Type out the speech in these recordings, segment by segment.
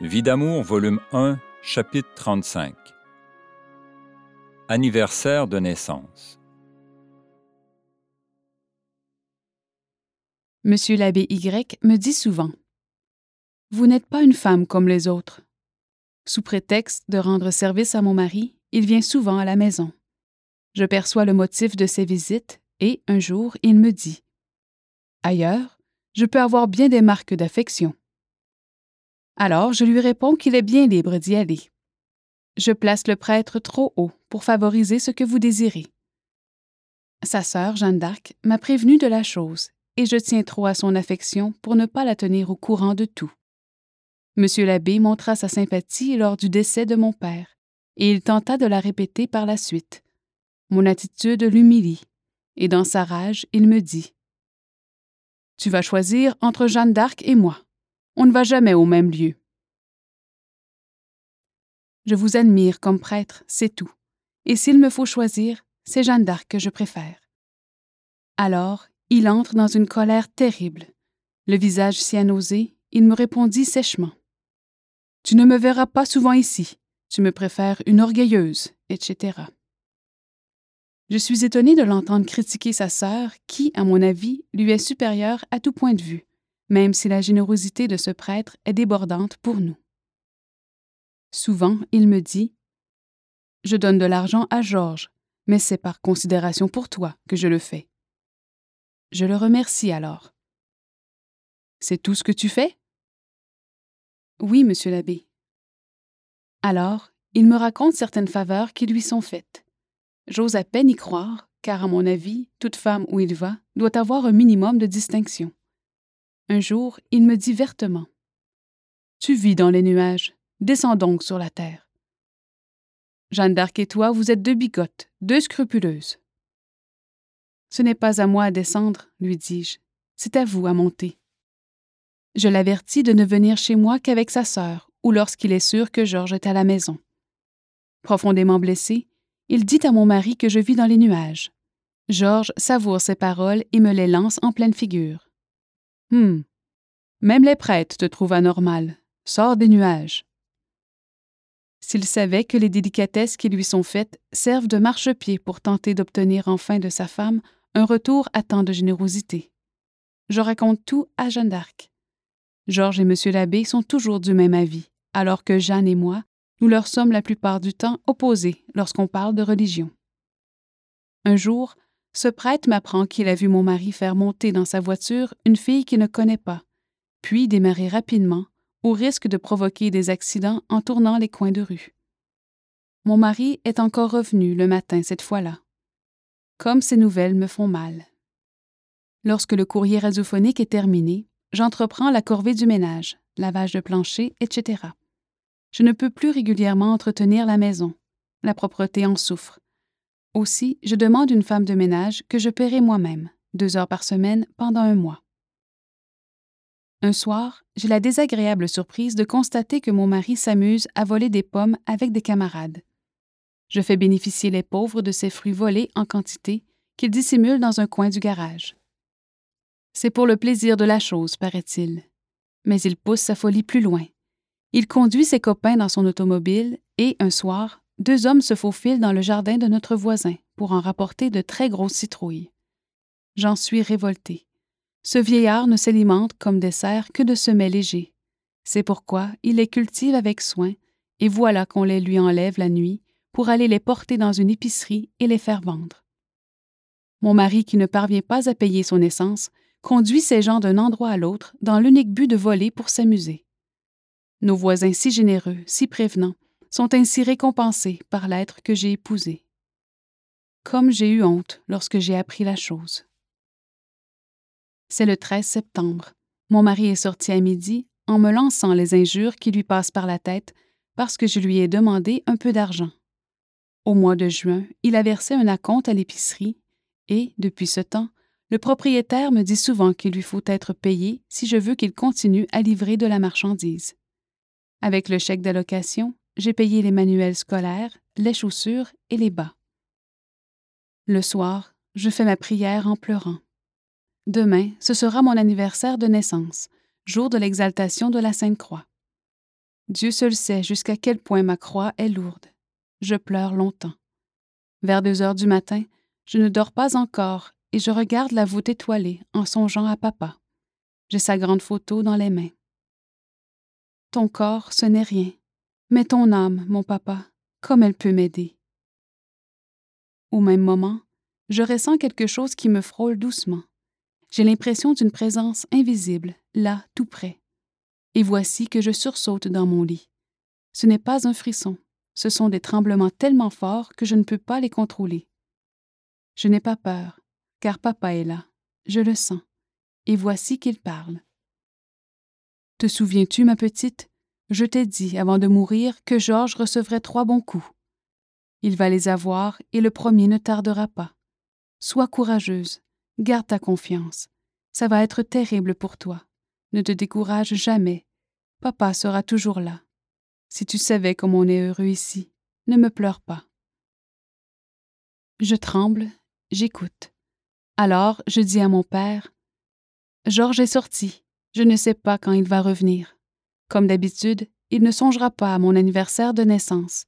Vie d'amour, volume 1, chapitre 35. Anniversaire de naissance. Monsieur l'abbé Y me dit souvent Vous n'êtes pas une femme comme les autres. Sous prétexte de rendre service à mon mari, il vient souvent à la maison. Je perçois le motif de ses visites et, un jour, il me dit Ailleurs, je peux avoir bien des marques d'affection. Alors je lui réponds qu'il est bien libre d'y aller. Je place le prêtre trop haut pour favoriser ce que vous désirez. Sa sœur, Jeanne d'Arc, m'a prévenu de la chose, et je tiens trop à son affection pour ne pas la tenir au courant de tout. Monsieur l'abbé montra sa sympathie lors du décès de mon père, et il tenta de la répéter par la suite. Mon attitude l'humilie, et dans sa rage, il me dit Tu vas choisir entre Jeanne d'Arc et moi. On ne va jamais au même lieu. Je vous admire comme prêtre, c'est tout. Et s'il me faut choisir, c'est Jeanne d'Arc que je préfère. Alors, il entre dans une colère terrible. Le visage si annosé, il me répondit sèchement. Tu ne me verras pas souvent ici. Tu me préfères une orgueilleuse, etc. Je suis étonnée de l'entendre critiquer sa sœur, qui, à mon avis, lui est supérieure à tout point de vue, même si la générosité de ce prêtre est débordante pour nous. Souvent, il me dit Je donne de l'argent à Georges, mais c'est par considération pour toi que je le fais. Je le remercie alors. C'est tout ce que tu fais? Oui, monsieur l'abbé. Alors, il me raconte certaines faveurs qui lui sont faites. J'ose à peine y croire, car à mon avis, toute femme où il va doit avoir un minimum de distinction. Un jour, il me dit vertement Tu vis dans les nuages, descends donc sur la terre. Jeanne d'Arc et toi, vous êtes deux bigotes, deux scrupuleuses. Ce n'est pas à moi à descendre, lui dis-je, c'est à vous à monter. Je l'avertis de ne venir chez moi qu'avec sa sœur ou lorsqu'il est sûr que Georges est à la maison. Profondément blessé, il dit à mon mari que je vis dans les nuages. Georges savoure ses paroles et me les lance en pleine figure. Hum. Même les prêtres te trouvent anormal. Sors des nuages. S'il savait que les délicatesses qui lui sont faites servent de marchepied pour tenter d'obtenir enfin de sa femme un retour à tant de générosité. Je raconte tout à Jeanne d'Arc. Georges et M. l'abbé sont toujours du même avis, alors que Jeanne et moi nous leur sommes la plupart du temps opposés lorsqu'on parle de religion. Un jour, ce prêtre m'apprend qu'il a vu mon mari faire monter dans sa voiture une fille qu'il ne connaît pas, puis démarrer rapidement, au risque de provoquer des accidents en tournant les coins de rue. Mon mari est encore revenu le matin cette fois-là. Comme ces nouvelles me font mal. Lorsque le courrier radiophonique est terminé, j'entreprends la corvée du ménage, lavage de plancher, etc. Je ne peux plus régulièrement entretenir la maison. La propreté en souffre. Aussi, je demande une femme de ménage que je paierai moi-même, deux heures par semaine pendant un mois. Un soir, j'ai la désagréable surprise de constater que mon mari s'amuse à voler des pommes avec des camarades. Je fais bénéficier les pauvres de ces fruits volés en quantité qu'il dissimule dans un coin du garage. C'est pour le plaisir de la chose, paraît-il. Mais il pousse sa folie plus loin. Il conduit ses copains dans son automobile et, un soir, deux hommes se faufilent dans le jardin de notre voisin pour en rapporter de très grosses citrouilles. J'en suis révolté. Ce vieillard ne s'alimente comme dessert que de semets légers. C'est pourquoi il les cultive avec soin, et voilà qu'on les lui enlève la nuit pour aller les porter dans une épicerie et les faire vendre. Mon mari, qui ne parvient pas à payer son essence, conduit ces gens d'un endroit à l'autre dans l'unique but de voler pour s'amuser. Nos voisins si généreux, si prévenants, sont ainsi récompensés par l'être que j'ai épousé. Comme j'ai eu honte lorsque j'ai appris la chose. C'est le 13 septembre. Mon mari est sorti à midi en me lançant les injures qui lui passent par la tête parce que je lui ai demandé un peu d'argent. Au mois de juin, il a versé un acompte à l'épicerie et, depuis ce temps, le propriétaire me dit souvent qu'il lui faut être payé si je veux qu'il continue à livrer de la marchandise. Avec le chèque d'allocation, j'ai payé les manuels scolaires, les chaussures et les bas. Le soir, je fais ma prière en pleurant. Demain, ce sera mon anniversaire de naissance, jour de l'exaltation de la Sainte Croix. Dieu seul sait jusqu'à quel point ma croix est lourde. Je pleure longtemps. Vers deux heures du matin, je ne dors pas encore et je regarde la voûte étoilée en songeant à papa. J'ai sa grande photo dans les mains. Ton corps, ce n'est rien, mais ton âme, mon papa, comme elle peut m'aider. Au même moment, je ressens quelque chose qui me frôle doucement. J'ai l'impression d'une présence invisible, là, tout près. Et voici que je sursaute dans mon lit. Ce n'est pas un frisson, ce sont des tremblements tellement forts que je ne peux pas les contrôler. Je n'ai pas peur, car papa est là, je le sens, et voici qu'il parle. Te souviens-tu, ma petite? Je t'ai dit, avant de mourir, que Georges recevrait trois bons coups. Il va les avoir, et le premier ne tardera pas. Sois courageuse, garde ta confiance. Ça va être terrible pour toi. Ne te décourage jamais. Papa sera toujours là. Si tu savais comme on est heureux ici, ne me pleure pas. Je tremble, j'écoute. Alors je dis à mon père Georges est sorti. Je ne sais pas quand il va revenir. Comme d'habitude, il ne songera pas à mon anniversaire de naissance.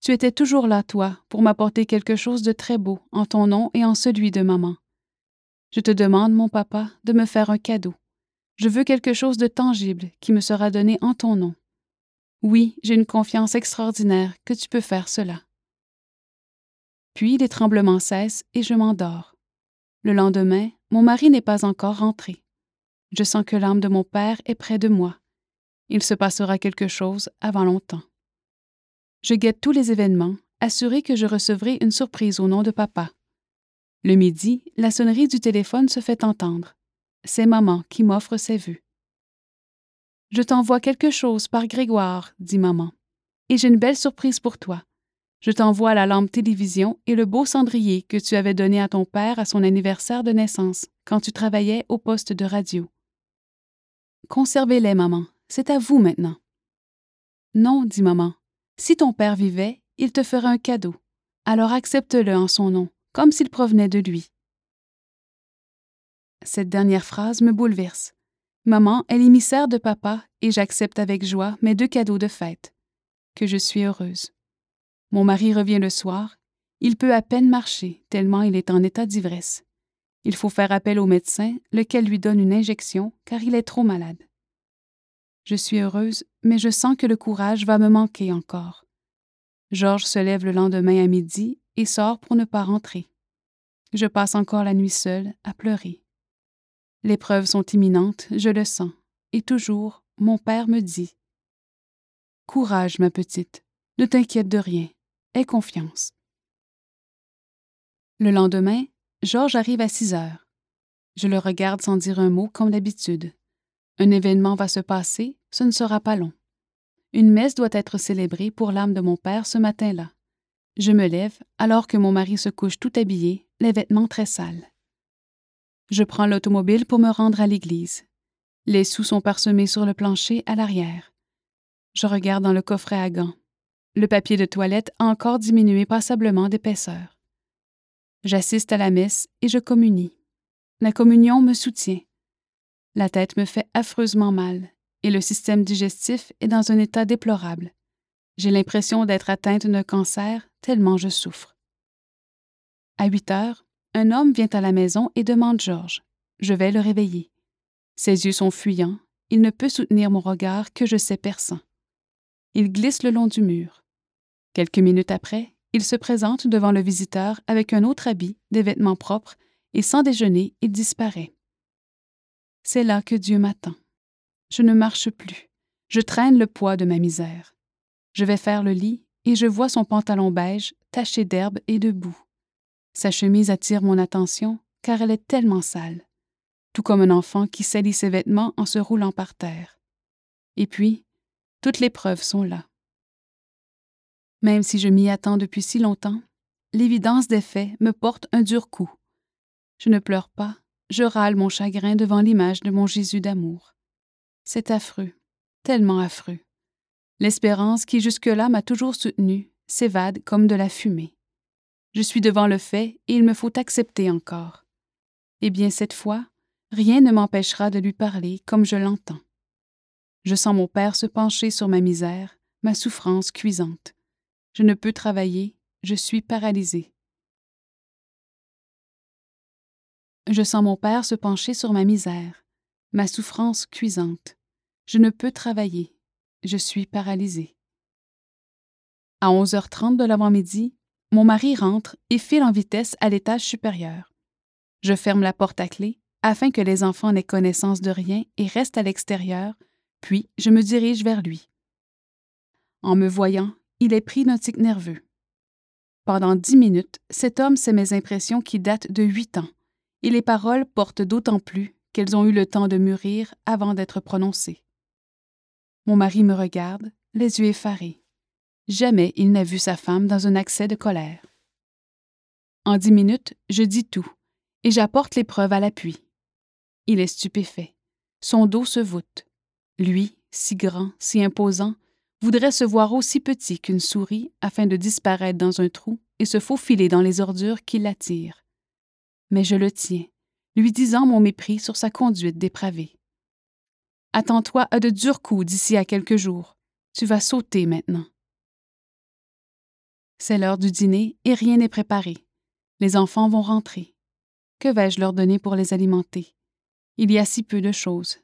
Tu étais toujours là, toi, pour m'apporter quelque chose de très beau en ton nom et en celui de maman. Je te demande, mon papa, de me faire un cadeau. Je veux quelque chose de tangible qui me sera donné en ton nom. Oui, j'ai une confiance extraordinaire que tu peux faire cela. Puis les tremblements cessent et je m'endors. Le lendemain, mon mari n'est pas encore rentré. Je sens que l'âme de mon père est près de moi. Il se passera quelque chose avant longtemps. Je guette tous les événements, assuré que je recevrai une surprise au nom de papa. Le midi, la sonnerie du téléphone se fait entendre. C'est maman qui m'offre ses vues. Je t'envoie quelque chose par Grégoire, dit maman. Et j'ai une belle surprise pour toi. Je t'envoie la lampe télévision et le beau cendrier que tu avais donné à ton père à son anniversaire de naissance, quand tu travaillais au poste de radio. Conservez-les, maman. C'est à vous maintenant. Non, dit maman. Si ton père vivait, il te ferait un cadeau. Alors accepte-le en son nom, comme s'il provenait de lui. Cette dernière phrase me bouleverse. Maman est l'émissaire de papa et j'accepte avec joie mes deux cadeaux de fête. Que je suis heureuse. Mon mari revient le soir. Il peut à peine marcher, tellement il est en état d'ivresse. Il faut faire appel au médecin, lequel lui donne une injection, car il est trop malade. Je suis heureuse, mais je sens que le courage va me manquer encore. Georges se lève le lendemain à midi et sort pour ne pas rentrer. Je passe encore la nuit seule à pleurer. Les preuves sont imminentes, je le sens, et toujours, mon père me dit Courage, ma petite, ne t'inquiète de rien, aie confiance. Le lendemain, Georges arrive à six heures. Je le regarde sans dire un mot comme d'habitude. Un événement va se passer, ce ne sera pas long. Une messe doit être célébrée pour l'âme de mon père ce matin-là. Je me lève alors que mon mari se couche tout habillé, les vêtements très sales. Je prends l'automobile pour me rendre à l'église. Les sous sont parsemés sur le plancher à l'arrière. Je regarde dans le coffret à gants. Le papier de toilette a encore diminué passablement d'épaisseur. J'assiste à la messe et je communie. La communion me soutient. La tête me fait affreusement mal et le système digestif est dans un état déplorable. J'ai l'impression d'être atteinte d'un cancer tellement je souffre. À 8 heures, un homme vient à la maison et demande Georges. Je vais le réveiller. Ses yeux sont fuyants, il ne peut soutenir mon regard que je sais perçant. Il glisse le long du mur. Quelques minutes après, il se présente devant le visiteur avec un autre habit, des vêtements propres, et sans déjeuner, il disparaît. C'est là que Dieu m'attend. Je ne marche plus. Je traîne le poids de ma misère. Je vais faire le lit et je vois son pantalon beige taché d'herbe et de boue. Sa chemise attire mon attention car elle est tellement sale, tout comme un enfant qui salit ses vêtements en se roulant par terre. Et puis, toutes les preuves sont là. Même si je m'y attends depuis si longtemps, l'évidence des faits me porte un dur coup. Je ne pleure pas, je râle mon chagrin devant l'image de mon Jésus d'amour. C'est affreux, tellement affreux. L'espérance qui jusque-là m'a toujours soutenue s'évade comme de la fumée. Je suis devant le fait et il me faut accepter encore. Eh bien, cette fois, rien ne m'empêchera de lui parler comme je l'entends. Je sens mon père se pencher sur ma misère, ma souffrance cuisante. Je ne peux travailler, je suis paralysée. Je sens mon père se pencher sur ma misère, ma souffrance cuisante. Je ne peux travailler, je suis paralysée. À 11h30 de l'avant-midi, mon mari rentre et file en vitesse à l'étage supérieur. Je ferme la porte à clé afin que les enfants n'aient connaissance de rien et restent à l'extérieur, puis je me dirige vers lui. En me voyant, il est pris d'un tic nerveux. Pendant dix minutes, cet homme sait mes impressions qui datent de huit ans, et les paroles portent d'autant plus qu'elles ont eu le temps de mûrir avant d'être prononcées. Mon mari me regarde, les yeux effarés. Jamais il n'a vu sa femme dans un accès de colère. En dix minutes, je dis tout, et j'apporte les preuves à l'appui. Il est stupéfait. Son dos se voûte. Lui, si grand, si imposant, voudrait se voir aussi petit qu'une souris afin de disparaître dans un trou et se faufiler dans les ordures qui l'attirent. Mais je le tiens, lui disant mon mépris sur sa conduite dépravée. Attends-toi à de durs coups d'ici à quelques jours. Tu vas sauter maintenant. C'est l'heure du dîner et rien n'est préparé. Les enfants vont rentrer. Que vais-je leur donner pour les alimenter? Il y a si peu de choses.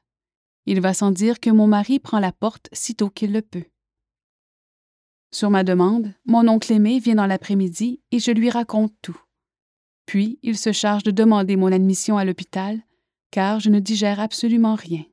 Il va sans dire que mon mari prend la porte sitôt qu'il le peut. Sur ma demande, mon oncle aimé vient dans l'après-midi et je lui raconte tout. Puis il se charge de demander mon admission à l'hôpital, car je ne digère absolument rien.